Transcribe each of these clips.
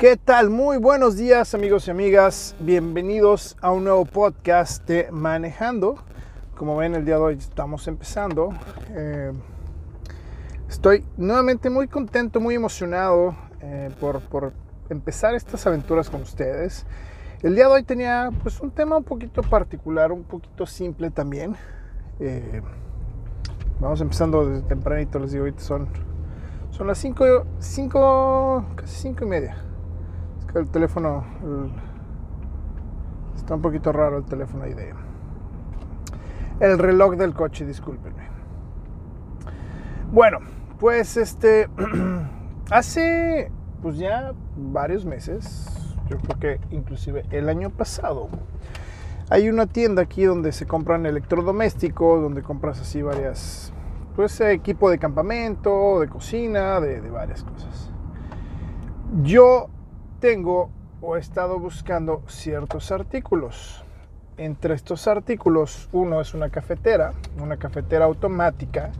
¿Qué tal? Muy buenos días amigos y amigas. Bienvenidos a un nuevo podcast de Manejando. Como ven, el día de hoy estamos empezando. Eh, estoy nuevamente muy contento, muy emocionado eh, por, empezar estas aventuras con ustedes. El día de hoy tenía pues un tema un poquito particular, un poquito simple también. Eh, vamos empezando desde tempranito, les digo, ahorita son, son las 5, 5, casi 5 y media el teléfono está un poquito raro el teléfono ahí de el reloj del coche, discúlpenme. Bueno, pues este hace pues ya varios meses, yo creo que inclusive el año pasado, hay una tienda aquí donde se compran electrodomésticos, donde compras así varias, pues equipo de campamento, de cocina, de, de varias cosas. Yo tengo o he estado buscando ciertos artículos. Entre estos artículos, uno es una cafetera, una cafetera automática,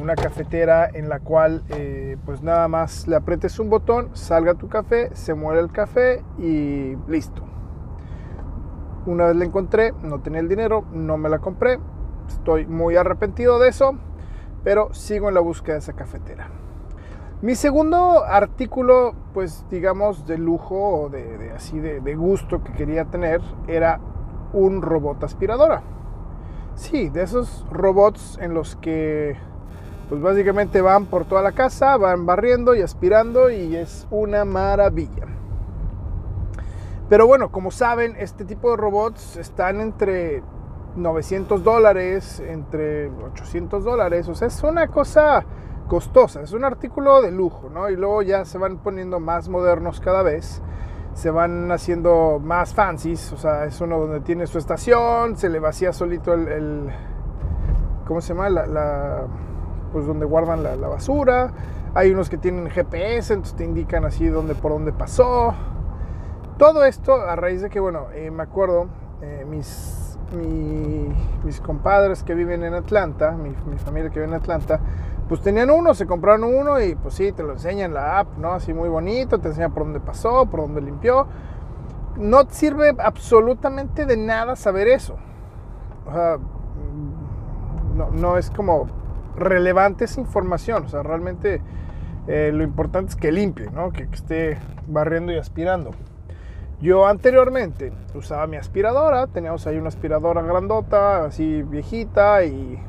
una cafetera en la cual eh, pues nada más le aprietes un botón, salga tu café, se muere el café y listo. Una vez la encontré, no tenía el dinero, no me la compré, estoy muy arrepentido de eso, pero sigo en la búsqueda de esa cafetera. Mi segundo artículo, pues digamos de lujo o de, así de, de, gusto que quería tener era un robot aspiradora. Sí, de esos robots en los que pues básicamente van por toda la casa, van barriendo y aspirando y es una maravilla. Pero bueno, como saben, este tipo de robots están entre 900 dólares, entre 800 dólares, o sea, es una cosa costosa, es un artículo de lujo, ¿no? Y luego ya se van poniendo más modernos cada vez, se van haciendo más fancies, o sea, es uno donde tiene su estación, se le vacía solito el, ¿cómo se llama? La, pues donde guardan la, basura, hay unos que tienen GPS, entonces te indican así dónde, por dónde pasó. Todo esto a raíz de que, bueno, eh, me acuerdo, eh, mis, mis compadres que viven en Atlanta, mi, mi familia que vive en Atlanta, pues tenían uno, se compraron uno y pues sí, te lo enseñan la app, ¿no? Así muy bonito, te enseña por dónde pasó, por dónde limpió. No sirve absolutamente de nada saber eso. O sea, no, es como relevante esa información. O sea, realmente eh, lo importante es que limpie, ¿no? Que, que esté barriendo y aspirando. Yo anteriormente usaba mi aspiradora, teníamos ahí una aspiradora grandota, así viejita y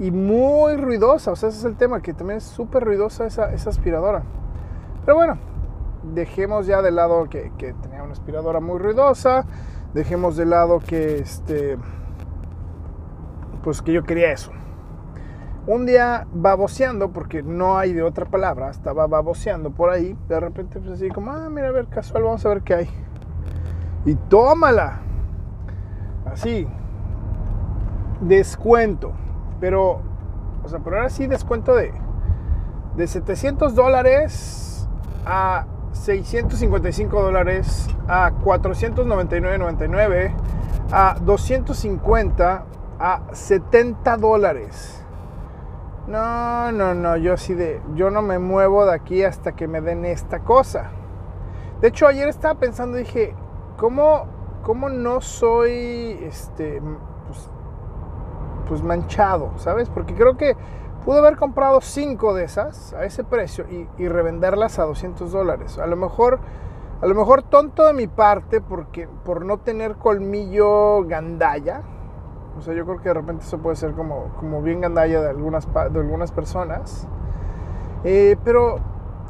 y muy ruidosa. O sea, ese es el tema, que también es súper ruidosa esa, esa, aspiradora. Pero bueno, dejemos ya de lado que, que, tenía una aspiradora muy ruidosa. Dejemos de lado que este. Pues que yo quería eso. Un día baboseando, porque no hay de otra palabra, estaba baboseando por ahí. De repente, pues así como, ah, mira, a ver, casual, vamos a ver qué hay. Y tómala. Así. Descuento pero, o sea, pero ahora sí descuento de, de 700 dólares a 655 dólares a 499.99 a 250 a 70 dólares. No, no, no, yo así de, yo no me muevo de aquí hasta que me den esta cosa. De hecho, ayer estaba pensando, dije, ¿cómo, cómo no soy, este, pues manchado, ¿sabes? Porque creo que pudo haber comprado cinco de esas a ese precio y, revenderlas a 200 dólares. A lo mejor, a lo mejor tonto de mi parte porque por no tener colmillo gandalla. O sea, yo creo que de repente eso puede ser como, como bien gandalla de algunas, de algunas personas. Eh, pero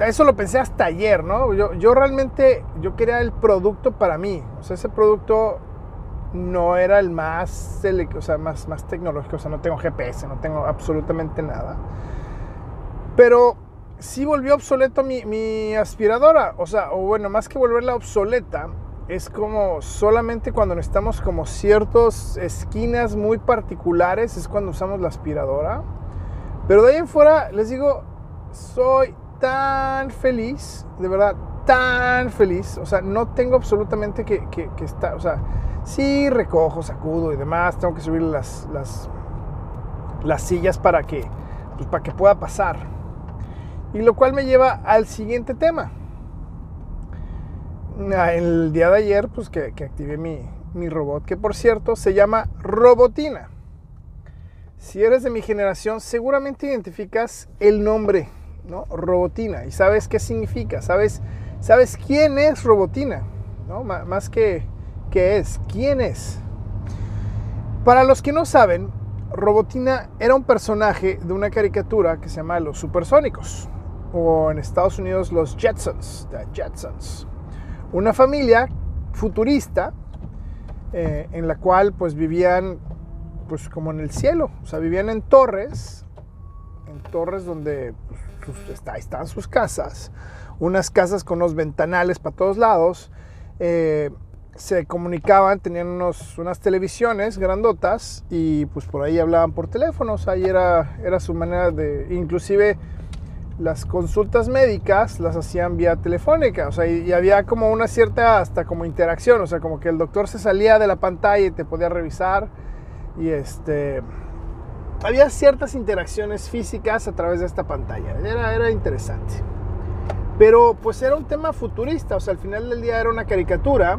eso lo pensé hasta ayer, ¿no? Yo, yo realmente, yo quería el producto para mí. O sea, ese producto no era el más, o sea, más, más tecnológico, o sea, no tengo GPS, no tengo absolutamente nada. Pero sí volvió obsoleto mi, mi aspiradora, o sea, o bueno, más que volverla obsoleta, es como solamente cuando necesitamos como ciertas esquinas muy particulares es cuando usamos la aspiradora. Pero de ahí en fuera, les digo, soy tan feliz, de verdad, tan feliz. O sea, no tengo absolutamente que, que, que estar, o sea, sí recojo, sacudo y demás, tengo que subir las, las, las sillas para que, pues, para que pueda pasar. Y lo cual me lleva al siguiente tema. ah, el día de ayer, pues que, que activé mi, mi robot, que por cierto se llama Robotina. Si eres de mi generación, seguramente identificas el nombre, ¿no? Robotina. Y sabes qué significa, sabes, sabes quién es Robotina, ¿no? más que qué es, quién es. Para los que no saben, Robotina era un personaje de una caricatura que se llama Los Supersónicos, o en Estados Unidos los Jetsons, The Jetsons. Una familia futurista eh, en la cual pues vivían pues como en el cielo, o sea, vivían en torres, en torres donde pues, están sus casas, unas casas con unos ventanales para todos lados, eh, se comunicaban, tenían unos, unas televisiones grandotas y pues por ahí hablaban por teléfonos, ahí era, era su manera de, inclusive las consultas médicas las hacían vía telefónica, o sea, y, había como una cierta hasta como interacción, o sea, como que el doctor se salía de la pantalla y te podía revisar y este había ciertas interacciones físicas a través de esta pantalla, era, era interesante. Pero pues era un tema futurista, o sea, al final del día era una caricatura.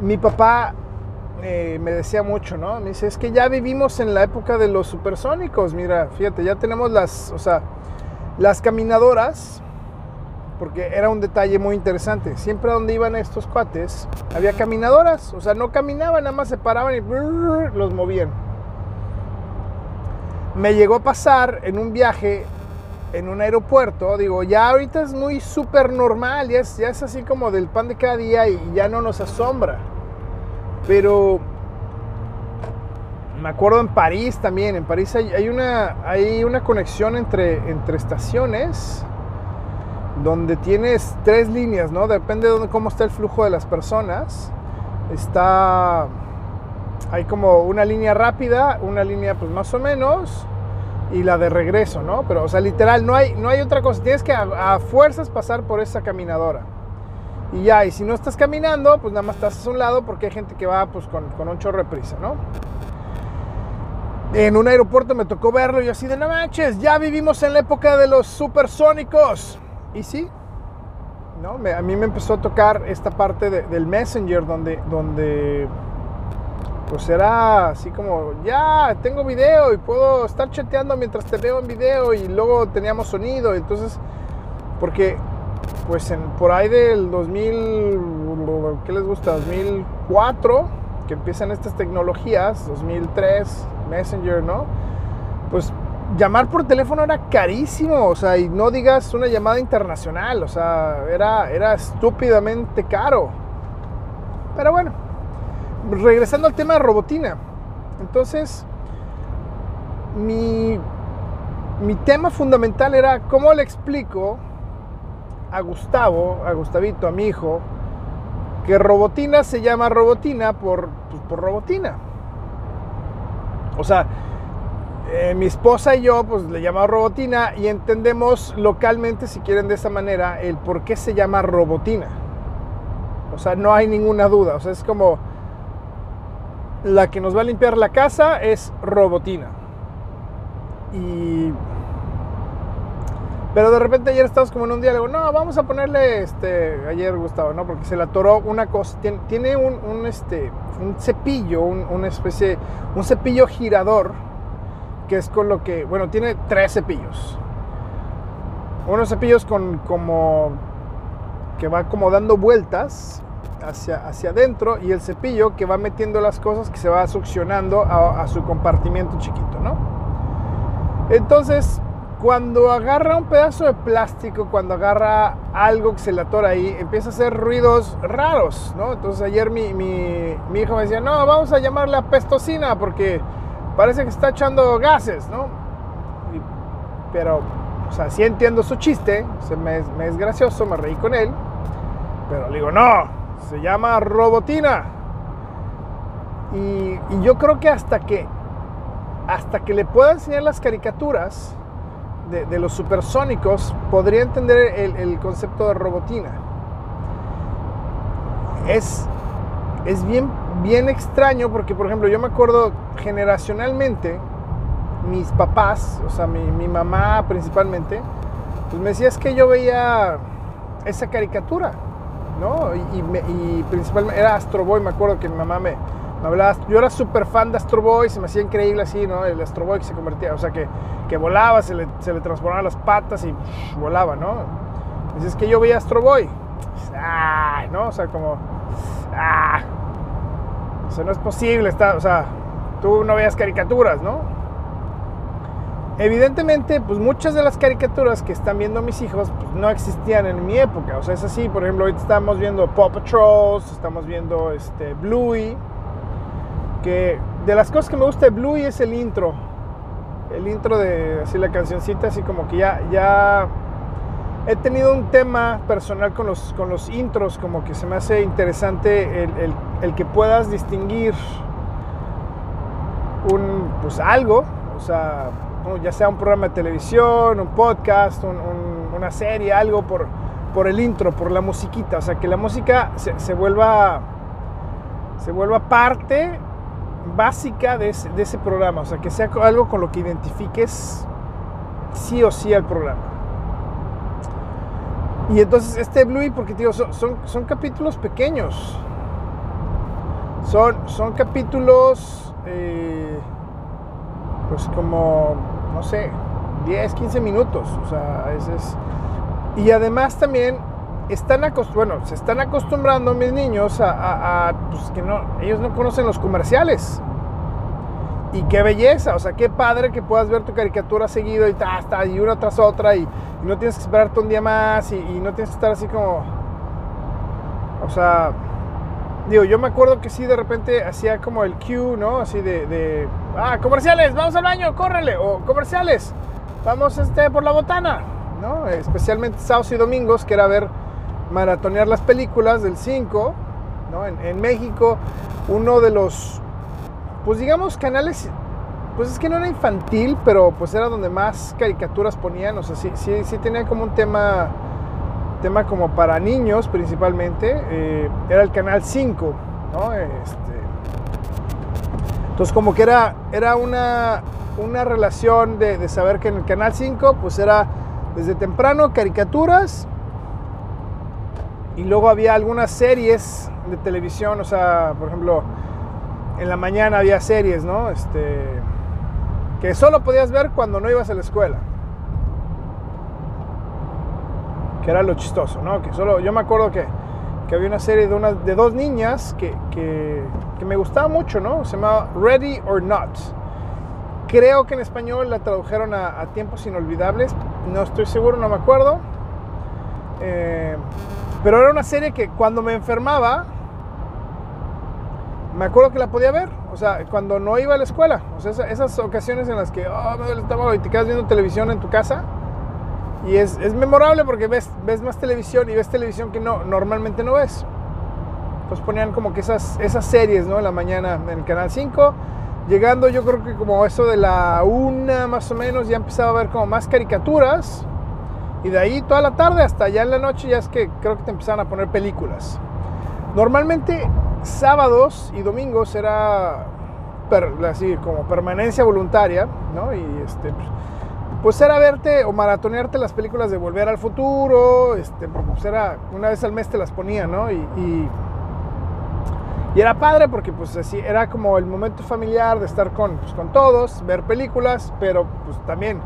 Mi papá eh, me decía mucho, ¿no? Me dice, es que ya vivimos en la época de los supersónicos, mira, fíjate, ya tenemos las, o sea, las caminadoras, porque era un detalle muy interesante, siempre donde iban estos cuates había caminadoras, o sea, no caminaban, nada más se paraban y los movían. Me llegó a pasar en un viaje en un aeropuerto, digo, ya ahorita es muy súper normal, ya es, así como del pan de cada día y ya no nos asombra. Pero me acuerdo en París también, en París hay, una, hay una conexión entre, entre estaciones donde tienes tres líneas, ¿no? Depende de cómo está el flujo de las personas. Está, hay como una línea rápida, una línea pues más o menos y la de regreso, ¿no? Pero, o sea, literal, no hay, no hay otra cosa. Tienes que a, fuerzas pasar por esa caminadora. Y ya, y si no estás caminando, pues nada más estás a un lado porque hay gente que va pues con, con un chorro de prisa, ¿no? en un aeropuerto me tocó verlo y así de no manches, ya vivimos en la época de los supersónicos. Y sí, ¿no? a mí me empezó a tocar esta parte del Messenger donde, donde pues era así como, ya, tengo video y puedo estar chateando mientras te veo en video y luego teníamos sonido. Entonces, porque pues por ahí del 2000, ¿qué les gusta? 2004 que empiezan estas tecnologías, 2003, Messenger, ¿no? Pues llamar por teléfono era carísimo, o sea, y no digas una llamada internacional, o sea, era, era estúpidamente caro. Pero bueno, regresando al tema de robotina. Entonces, mi, mi tema fundamental era cómo le explico a Gustavo, a Gustavito, a mi hijo, que Robotina se llama Robotina por, pues, por Robotina. O sea, eh, mi esposa y yo pues le llamamos Robotina y entendemos localmente, si quieren de esa manera, el por qué se llama Robotina. O sea, no hay ninguna duda. O sea, es como la que nos va a limpiar la casa es Robotina. Y pero de repente ayer estábamos como en un diálogo, no, vamos a ponerle, este, ayer Gustavo, ¿no? Porque se le atoró una cosa, tiene, un, este, un cepillo, una especie, un cepillo girador, que es con lo que, bueno, tiene tres cepillos. Unos cepillos con como, que va como dando vueltas hacia, hacia adentro y el cepillo que va metiendo las cosas que se va succionando a, su compartimiento chiquito, ¿no? Entonces, cuando agarra un pedazo de plástico, cuando agarra algo que se le atora ahí, empieza a hacer ruidos raros, ¿no? Entonces ayer mi, hijo me decía, no, vamos a llamarle a pestocina porque parece que está echando gases, ¿no? pero, o sea, sí entiendo su chiste, se me, es gracioso, me reí con él, pero le digo, no, se llama robotina. Y, yo creo que hasta que, hasta que le pueda enseñar las caricaturas, de, los supersónicos, podría entender el, concepto de robotina. Es, es bien, bien extraño porque, por ejemplo, yo me acuerdo generacionalmente, mis papás, o sea, mi, mi mamá principalmente, pues me decía es que yo veía esa caricatura, ¿no? Y, me- y principalmente era Astro Boy, me acuerdo que mi mamá me, me hablaba, yo era súper fan de Astro Boy, se me hacía increíble así, ¿no? El Astro Boy que se convertía, o sea, que, que volaba, se le, se le transformaban las patas y volaba, ¿no? Dices que yo veía Astro Boy, ¡ay! ¿no? O sea, como, ¡ah! O sea, no es posible, está, o sea, tú no veías caricaturas, ¿no? Evidentemente, pues muchas de las caricaturas que están viendo mis hijos pues, no existían en mi época. O sea, es así, por ejemplo, ahorita estamos viendo Paw Patrol, estamos viendo este, Bluey. Que de las cosas que me gusta de Bluey es el intro. El intro de así la cancioncita, así como que ya, ya he tenido un tema personal con los, con los intros, como que se me hace interesante el, el- el que puedas distinguir un, pues algo, o sea. Ya sea un programa de televisión, un podcast, un- un- una serie, algo por, por el intro, por la musiquita, o sea, que la música se, se vuelva, se vuelva parte básica de ese, programa, o sea, que sea algo con lo que identifiques sí o sí al programa. Y entonces este Bluey, porque digo, son, son, son capítulos pequeños. Son, son capítulos, eh, pues como, no sé, 10, 15 minutos. O sea, ese es... Y además también están bueno, se están acostumbrando mis niños a, pues que no, ellos no conocen los comerciales. Y qué belleza, o sea, qué padre que puedas ver tu caricatura seguido y ta, y una tras otra y, y no tienes que esperarte un día más y, y no tienes que estar así como, o sea, digo, yo me acuerdo que sí de repente hacía como el cue, ¿no? Así de, de, ah, comerciales, vamos al baño, córrele, o comerciales, vamos este, por la botana, ¿no? Especialmente sábados y domingos, que era ver, maratonear las películas del 5, ¿no? En, en México, uno de los pues digamos canales, pues es que no era infantil, pero pues era donde más caricaturas ponían, o sea, sí, sí, sí tenía como un tema, tema como para niños principalmente, eh, era el canal 5, ¿no? Este, entonces como que era, era una, una relación de, de saber que en el canal 5 pues era desde temprano caricaturas y luego había algunas series de televisión, o sea, por ejemplo, en la mañana había series, ¿no? Este, que solo podías ver cuando no ibas a la escuela. Que era lo chistoso, ¿no? Que solo, yo me acuerdo que, que había una serie de, una, de dos niñas que, que, me gustaba mucho, ¿no? Se llamaba Ready or Not. Creo que en español la tradujeron a, a Tiempos Inolvidables. No estoy seguro, no me acuerdo. Eh, pero era una serie que cuando me enfermaba, me acuerdo que la podía ver, o sea, cuando no iba a la escuela, o sea, esa- esas ocasiones en las que oh, me duele el estómago y te quedas viendo televisión en tu casa, y es, es memorable porque ves, ves más televisión y ves televisión que no, normalmente no ves. Entonces ponían como que esas, esas series, ¿no? En la mañana en el Canal 5, llegando yo creo que como eso de la una más o menos, ya empezaba a ver como más caricaturas, y de ahí toda la tarde hasta ya en la noche ya es que creo que te empezaban a poner películas. Normalmente sábados y domingos era per- así como permanencia voluntaria, ¿no? Y este, pues, pues era verte o maratonearte las películas de Volver al Futuro, este, pues era una vez al mes te las ponía, ¿no? Y, y, era padre porque pues así era como el momento familiar de estar con, pues, con todos, ver películas, pero pues también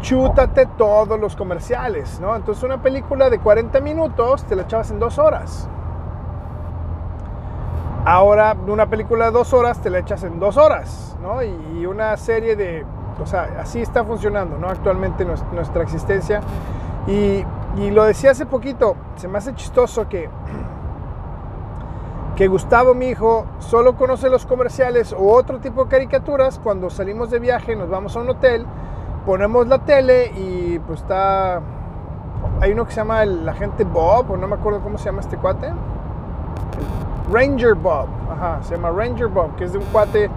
chútate todos los comerciales, ¿no? Entonces una película de 40 minutos te la echabas en dos horas. Ahora una película de dos horas te la echas en dos horas, ¿no? Y una serie de, o sea, así está funcionando, ¿no? Actualmente nues- nuestra existencia. Y, y lo decía hace poquito, se me hace chistoso que, que Gustavo, mi hijo, solo conoce los comerciales o otro tipo de caricaturas cuando salimos de viaje, nos vamos a un hotel, ponemos la tele y pues está... Hay uno que se llama el agente Bob, o no me acuerdo cómo se llama este cuate. Ranger Bob, ajá, se llama Ranger Bob, que es de un cuate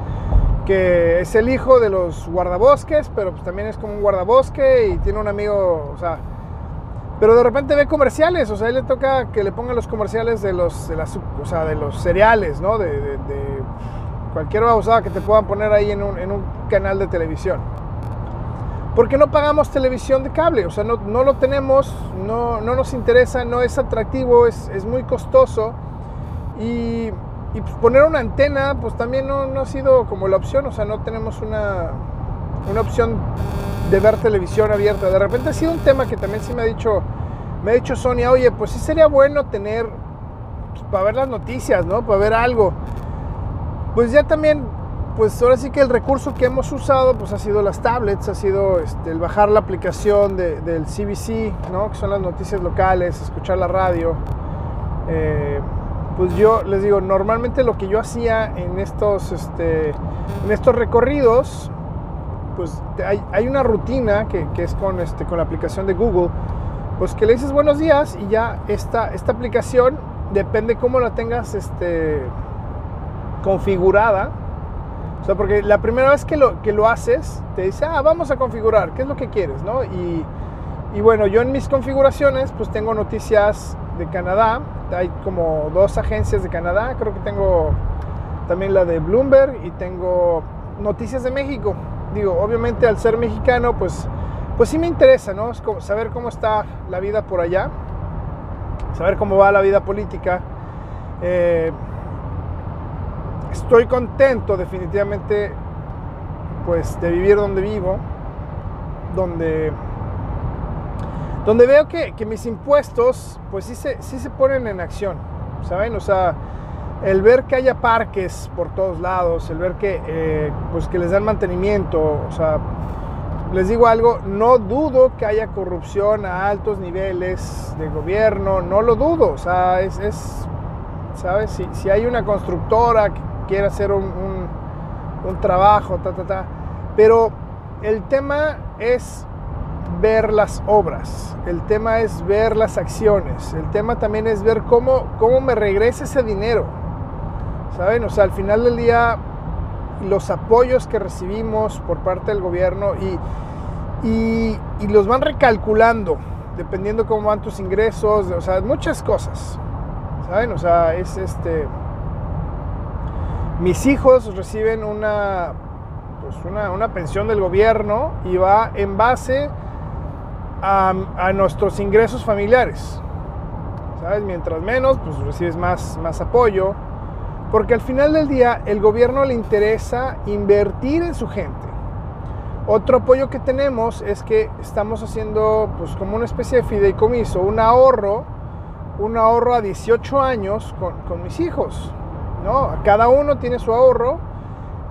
que es el hijo de los guardabosques, pero pues también es como un guardabosque y tiene un amigo, o sea, pero de repente ve comerciales, o sea, a él le toca que le pongan los comerciales de los, de o sea, de los cereales, ¿no? De, de- de cualquier babosada que te puedan poner ahí en un, en un canal de televisión. porque no pagamos televisión de cable, o sea, no, no lo tenemos, no, no, nos interesa, no es atractivo, es, es muy costoso y, y pues poner una antena pues también no, no, ha sido como la opción, o sea, no tenemos una, una opción de ver televisión abierta. De repente ha sido un tema que también sí me ha dicho, me ha dicho Sonia, oye, pues sí sería bueno tener, pues, para ver las noticias, ¿no? Para ver algo. Pues ya también, pues ahora sí que el recurso que hemos usado, pues ha sido las tablets, ha sido este, el bajar la aplicación de, del CBC, ¿no? Que son las noticias locales, escuchar la radio. Eh, pues yo les digo, normalmente lo que yo hacía en estos, este, en estos recorridos, pues hay, hay una rutina que, que, es con, este, con la aplicación de Google, pues que le dices buenos días y ya esta, esta aplicación, depende cómo la tengas este, configurada, o sea, porque la primera vez que lo, que lo haces, te dice, ah, vamos a configurar, ¿qué es lo que quieres? ¿no? Y, y bueno, yo en mis configuraciones, pues tengo noticias de Canadá, hay como dos agencias de Canadá, creo que tengo también la de Bloomberg y tengo noticias de México digo, obviamente al ser mexicano, pues, pues sí me interesa, ¿no? Es como saber cómo está la vida por allá, saber cómo va la vida política. Eh, estoy contento definitivamente, pues, de vivir donde vivo, donde, donde veo que, mis impuestos, pues sí se, sí se ponen en acción, ¿saben? O sea, el ver que haya parques por todos lados, el ver que, eh, pues que les dan mantenimiento, o sea, les digo algo, no dudo que haya corrupción a altos niveles de gobierno, no lo dudo, o sea, es, es ¿sabes? Si, si, hay una constructora que quiere hacer un, un, un trabajo, ta, ta, ta, pero el tema es ver las obras, el tema es ver las acciones, el tema también es ver cómo, cómo me regresa ese dinero. ¿saben? O sea, al final del día, los apoyos que recibimos por parte del gobierno y, y, los van recalculando dependiendo cómo van tus ingresos, o sea, muchas cosas, ¿saben? O sea, es este... Mis hijos reciben una, pues una, una pensión del gobierno y va en base a, nuestros ingresos familiares. ¿Sabes? Mientras menos, pues recibes más, más apoyo. Porque al final del día el gobierno le interesa invertir en su gente. Otro apoyo que tenemos es que estamos haciendo pues como una especie de fideicomiso, un ahorro, un ahorro a 18 años con, con mis hijos. ¿no? Cada uno tiene su ahorro,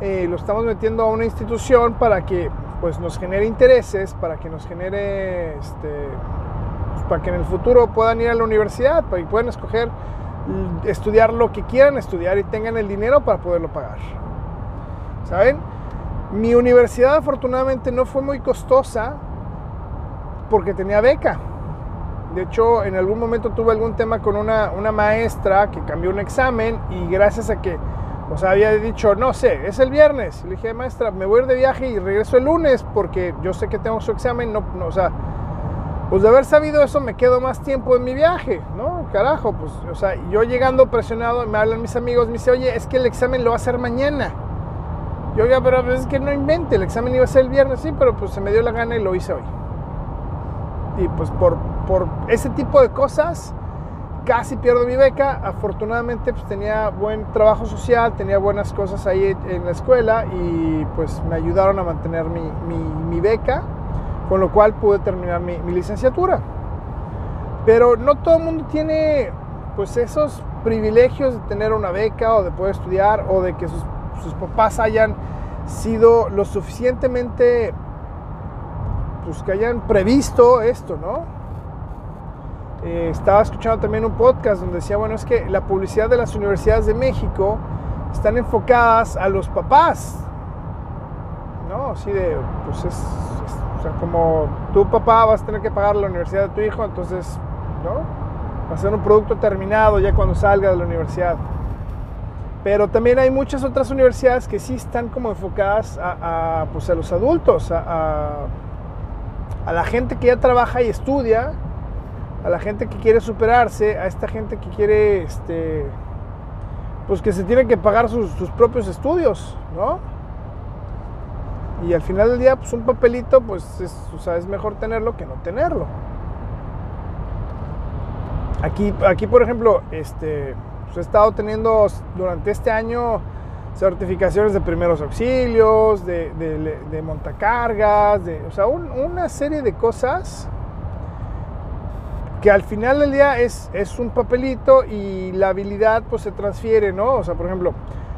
eh, lo estamos metiendo a una institución para que pues, nos genere intereses, para que nos genere, este, pues, para que en el futuro puedan ir a la universidad, para que puedan escoger estudiar lo que quieran estudiar y tengan el dinero para poderlo pagar. ¿Saben? Mi universidad afortunadamente no fue muy costosa porque tenía beca. De hecho, en algún momento tuve algún tema con una, una maestra que cambió un examen y gracias a que, sea, había dicho, no sé, es el viernes. Le dije, maestra, me voy a ir de viaje y regreso el lunes porque yo sé que tengo su examen, no, no o sea, pues de haber sabido eso me quedo más tiempo en mi viaje, ¿no? Carajo, pues, o sea, yo llegando presionado, me hablan mis amigos, me dice, oye, es que el examen lo va a hacer mañana. Yo, oiga, pero pues, es que no invente, el examen iba a ser el viernes, sí, pero pues se me dio la gana y lo hice hoy. Y pues por, por ese tipo de cosas, casi pierdo mi beca. Afortunadamente, pues tenía buen trabajo social, tenía buenas cosas ahí en la escuela y pues me ayudaron a mantener mi, mi, beca con lo cual pude terminar mi, mi licenciatura. Pero no todo el mundo tiene pues esos privilegios de tener una beca o de poder estudiar o de que sus, sus papás hayan sido lo suficientemente pues que hayan previsto esto, ¿no? Eh, estaba escuchando también un podcast donde decía, bueno, es que la publicidad de las universidades de México están enfocadas a los papás, ¿no? Así de, pues es, o sea, como tu papá vas a tener que pagar la universidad de tu hijo, entonces, ¿no? Va a ser un producto terminado ya cuando salga de la universidad. Pero también hay muchas otras universidades que sí están como enfocadas a, a, pues a los adultos, a, a, la gente que ya trabaja y estudia, a la gente que quiere superarse, a esta gente que quiere, este, pues que se tiene que pagar sus, propios estudios, ¿no? Y al final del día, pues un papelito, pues es, o sea, es mejor tenerlo que no tenerlo. Aquí, aquí por ejemplo, este, pues he estado teniendo durante este año certificaciones de primeros auxilios, de, de, montacargas, de, o sea, una serie de cosas que al final del día es, es un papelito y la habilidad pues se transfiere, ¿no? O sea, por ejemplo,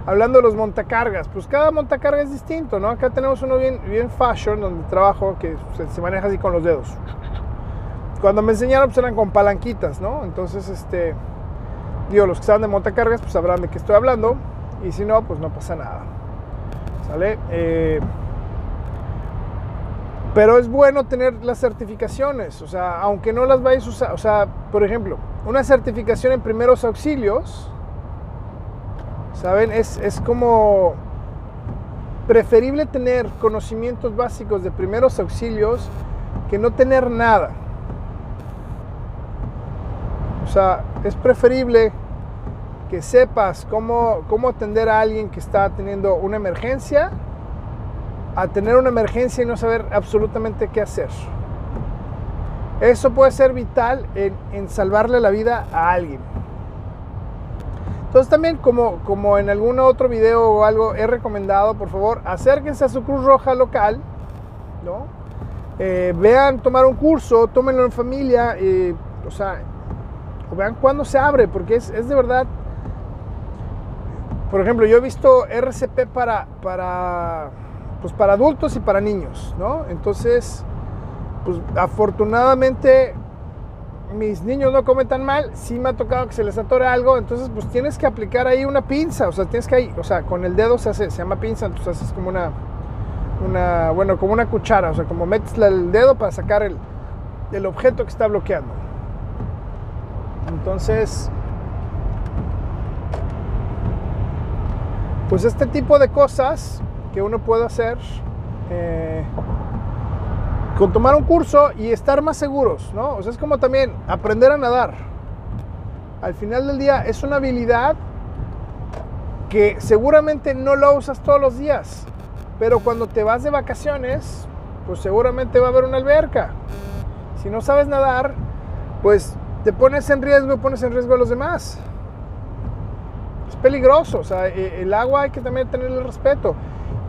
hablando de los montacargas, pues cada montacarga es distinto, ¿no? Acá tenemos uno bien, bien fashion, donde trabajo, que se, maneja así con los dedos. Cuando me enseñaron, pues eran con palanquitas, ¿no? Entonces, este, digo, los que saben de montacargas, pues sabrán de qué estoy hablando, y si no, pues no pasa nada, ¿sale? Eh, pero es bueno tener las certificaciones, o sea, aunque no las vayas a usar, o sea, por ejemplo, una certificación en primeros auxilios, ¿saben? Es, es como preferible tener conocimientos básicos de primeros auxilios que no tener nada. O sea, es preferible que sepas cómo, cómo atender a alguien que está teniendo una emergencia a tener una emergencia y no saber absolutamente qué hacer. Eso puede ser vital en, salvarle la vida a alguien. Entonces también como, como en algún otro video o algo he recomendado, por favor, acérquense a su Cruz Roja local, ¿no? Eh, vean tomar un curso, tómenlo en familia, o sea, vean cuándo se abre, porque es, es, de verdad. Por ejemplo, yo he visto RCP para, para pues para adultos y para niños, ¿no? Entonces, pues afortunadamente mis niños no comen tan mal, sí me ha tocado que se les atore algo, entonces pues tienes que aplicar ahí una pinza, o sea, tienes que ahí, o sea, con el dedo se hace, se llama pinza, entonces haces como una, una, bueno, como una cuchara, o sea, como metes el dedo para sacar el, el objeto que está bloqueando. Entonces, pues este tipo de cosas que uno puede hacer eh, con tomar un curso y estar más seguros, ¿no? O sea, es como también aprender a nadar. Al final del día es una habilidad que seguramente no lo usas todos los días, pero cuando te vas de vacaciones, pues seguramente va a haber una alberca. Si no sabes nadar, pues te pones en riesgo y pones en riesgo a los demás. Es peligroso, o sea, e, el agua hay que también tenerle respeto.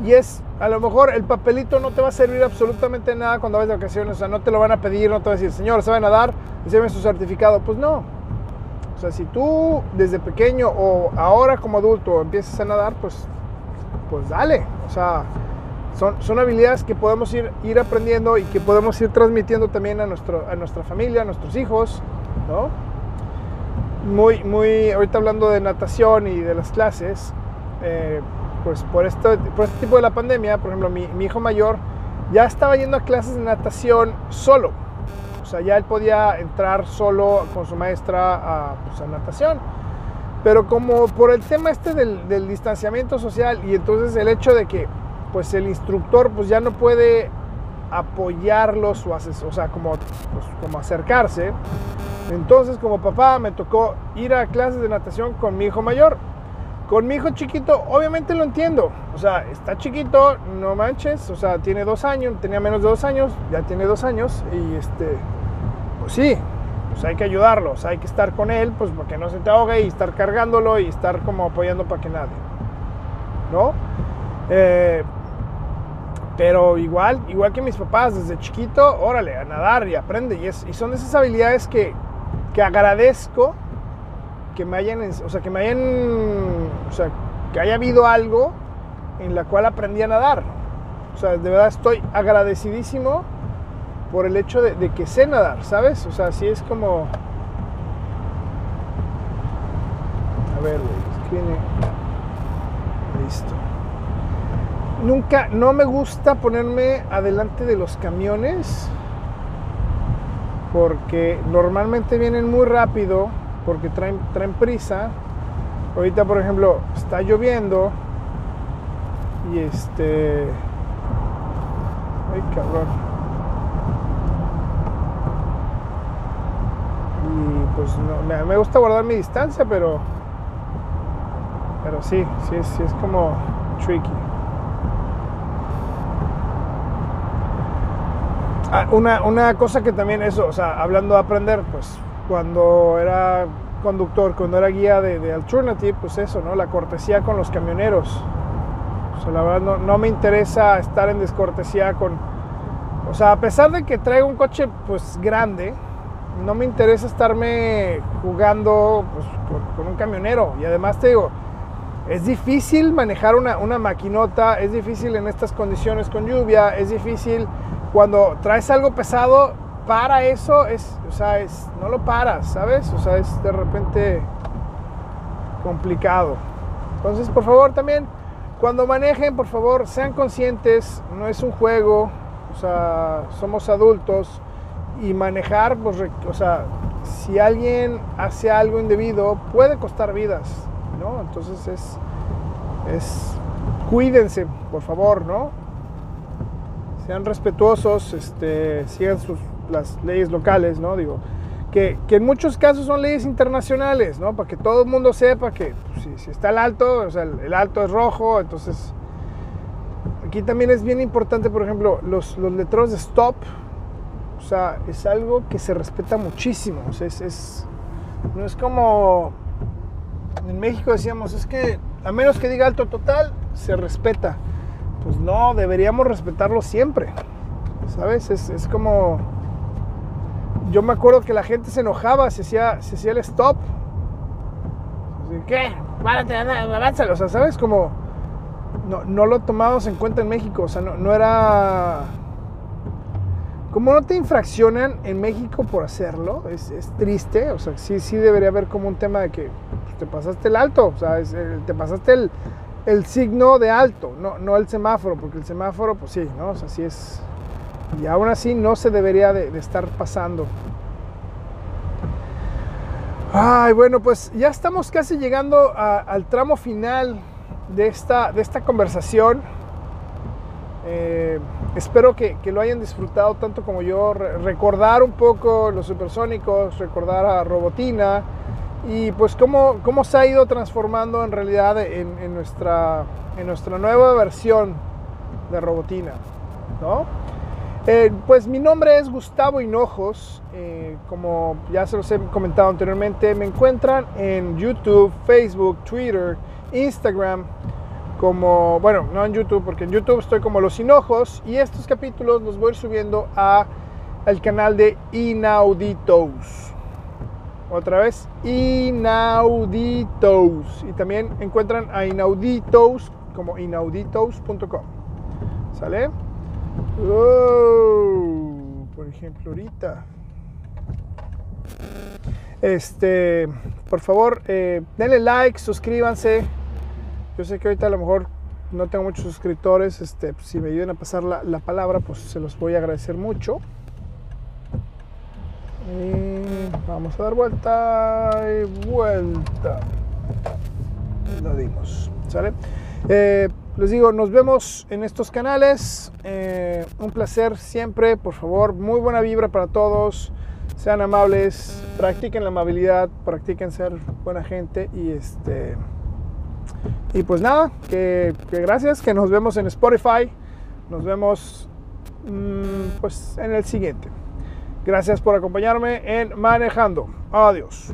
Y es, a lo mejor el papelito no te va a servir absolutamente nada cuando vayas de vacaciones, o sea, no te lo van a pedir, no te va a decir, señor, ¿sabe nadar? Enséñame su certificado. Pues no. O sea, si tú desde pequeño o ahora como adulto empiezas a nadar, pues, pues dale. O sea, son, son habilidades que podemos ir, ir aprendiendo y que podemos ir transmitiendo también a, nuestro, a nuestra familia, a nuestros hijos, ¿no? Muy, muy, ahorita hablando de natación y de las clases, eh, pues por, esto, por este tipo de la pandemia, por ejemplo, mi, hijo mayor ya estaba yendo a clases de natación solo. O sea, ya él podía entrar solo con su maestra a, pues, natación. Pero como por el tema este del, distanciamiento social y entonces el hecho de que pues el instructor pues ya no puede apoyarlos o, o sea, como, pues, como acercarse. Entonces como papá me tocó ir a clases de natación con mi hijo mayor. Con mi hijo chiquito, obviamente lo entiendo. O sea, está chiquito, no manches. O sea, tiene dos años, tenía menos de dos años, ya tiene dos años. Y este, pues sí, pues hay que ayudarlo. O sea, hay que estar con él, pues para que no se te ahogue y estar cargándolo y estar como apoyando para que nadie. ¿No? Eh, pero igual, igual que mis papás, desde chiquito, órale, a nadar y aprende. Y, es, y son esas habilidades que, que agradezco que me hayan, o sea, que me hayan, o sea, que haya habido algo en la cual aprendí a nadar. O sea, de verdad estoy agradecidísimo por el hecho de, que sé nadar, ¿sabes? O sea, así es como... A ver, es viene... Listo. Nunca, no me gusta ponerme adelante de los camiones porque normalmente vienen muy rápido porque traen, traen prisa. Ahorita, por ejemplo, está lloviendo y este... Ay, cabrón. Y pues no, me, gusta guardar mi distancia, pero... Pero sí, sí, sí es como tricky. Ah, una, una cosa que también eso, o sea, hablando de aprender, pues cuando era conductor, cuando era guía de, de Alternative, pues eso, ¿no? La cortesía con los camioneros. O sea, la verdad no, no me interesa estar en descortesía con... O sea, a pesar de que traigo un coche pues grande, no me interesa estarme jugando pues, con, con un camionero. Y además te digo, es difícil manejar una, una, maquinota, es difícil en estas condiciones con lluvia, es difícil cuando traes algo pesado, para eso, es, o sea, es, no lo paras, ¿sabes? O sea, es de repente complicado. Entonces, por favor, también, cuando manejen, por favor, sean conscientes, no es un juego, o sea, somos adultos y manejar, pues, o sea, si alguien hace algo indebido, puede costar vidas, ¿no? Entonces es, es, cuídense, por favor, ¿no? Sean respetuosos, este, sigan sus, las leyes locales, ¿no? Digo, que, que, en muchos casos son leyes internacionales, ¿no? Para que todo el mundo sepa que pues, si, está el alto, o sea, el, el, alto es rojo, entonces... Aquí también es bien importante, por ejemplo, los, los letreros de stop, o sea, es algo que se respeta muchísimo, o sea, es, es no es como en México decíamos, es que a menos que diga alto total, se respeta. Pues no, deberíamos respetarlo siempre. ¿Sabes? Es, es como... Yo me acuerdo que la gente se enojaba, se hacía, se hacía el stop. ¿Qué? Párate, avánzalo. O sea, ¿sabes? Como... No, no lo tomamos en cuenta en México. O sea, no, no era... Como no te infraccionan en México por hacerlo, es, es, triste. O sea, sí, sí debería haber como un tema de que pues, te pasaste el alto. O sea, es, te pasaste el, el signo de alto, no, no el semáforo, porque el semáforo, pues sí, ¿no? O sea, sí es. Y aún así no se debería de, estar pasando. Ay, bueno, pues ya estamos casi llegando al tramo final de esta, de esta conversación. Eh, espero que, que, lo hayan disfrutado tanto como yo. Re recordar un poco los supersónicos, recordar a Robotina y pues cómo, cómo se ha ido transformando en realidad en, en, nuestra, en nuestra nueva versión de Robotina. ¿no? Eh, pues mi nombre es Gustavo Hinojos, eh, como ya se los he comentado anteriormente, me encuentran en YouTube, Facebook, Twitter, Instagram, como, bueno, no en YouTube, porque en YouTube estoy como Los Hinojos y estos capítulos los voy a ir subiendo a el canal de Inauditos. Otra vez, Inauditos. Y también encuentran a Inauditos como inauditos.com. ¿Sale? Oh, por ejemplo, ahorita. Este, por favor, eh, denle like, suscríbanse. Yo sé que ahorita a lo mejor no tengo muchos suscriptores. Este, si me ayudan a pasar la, la palabra, pues se los voy a agradecer mucho. Y vamos a dar vuelta y vuelta. Lo dimos, ¿sale? Eh, les digo, nos vemos en estos canales. Eh, un placer siempre, por favor, muy buena vibra para todos. Sean amables, practiquen la amabilidad, practiquen ser buena gente y este y pues nada, que, gracias, que nos vemos en Spotify. Nos vemos mmm, pues en el siguiente. Gracias por acompañarme en Manejando. Adiós.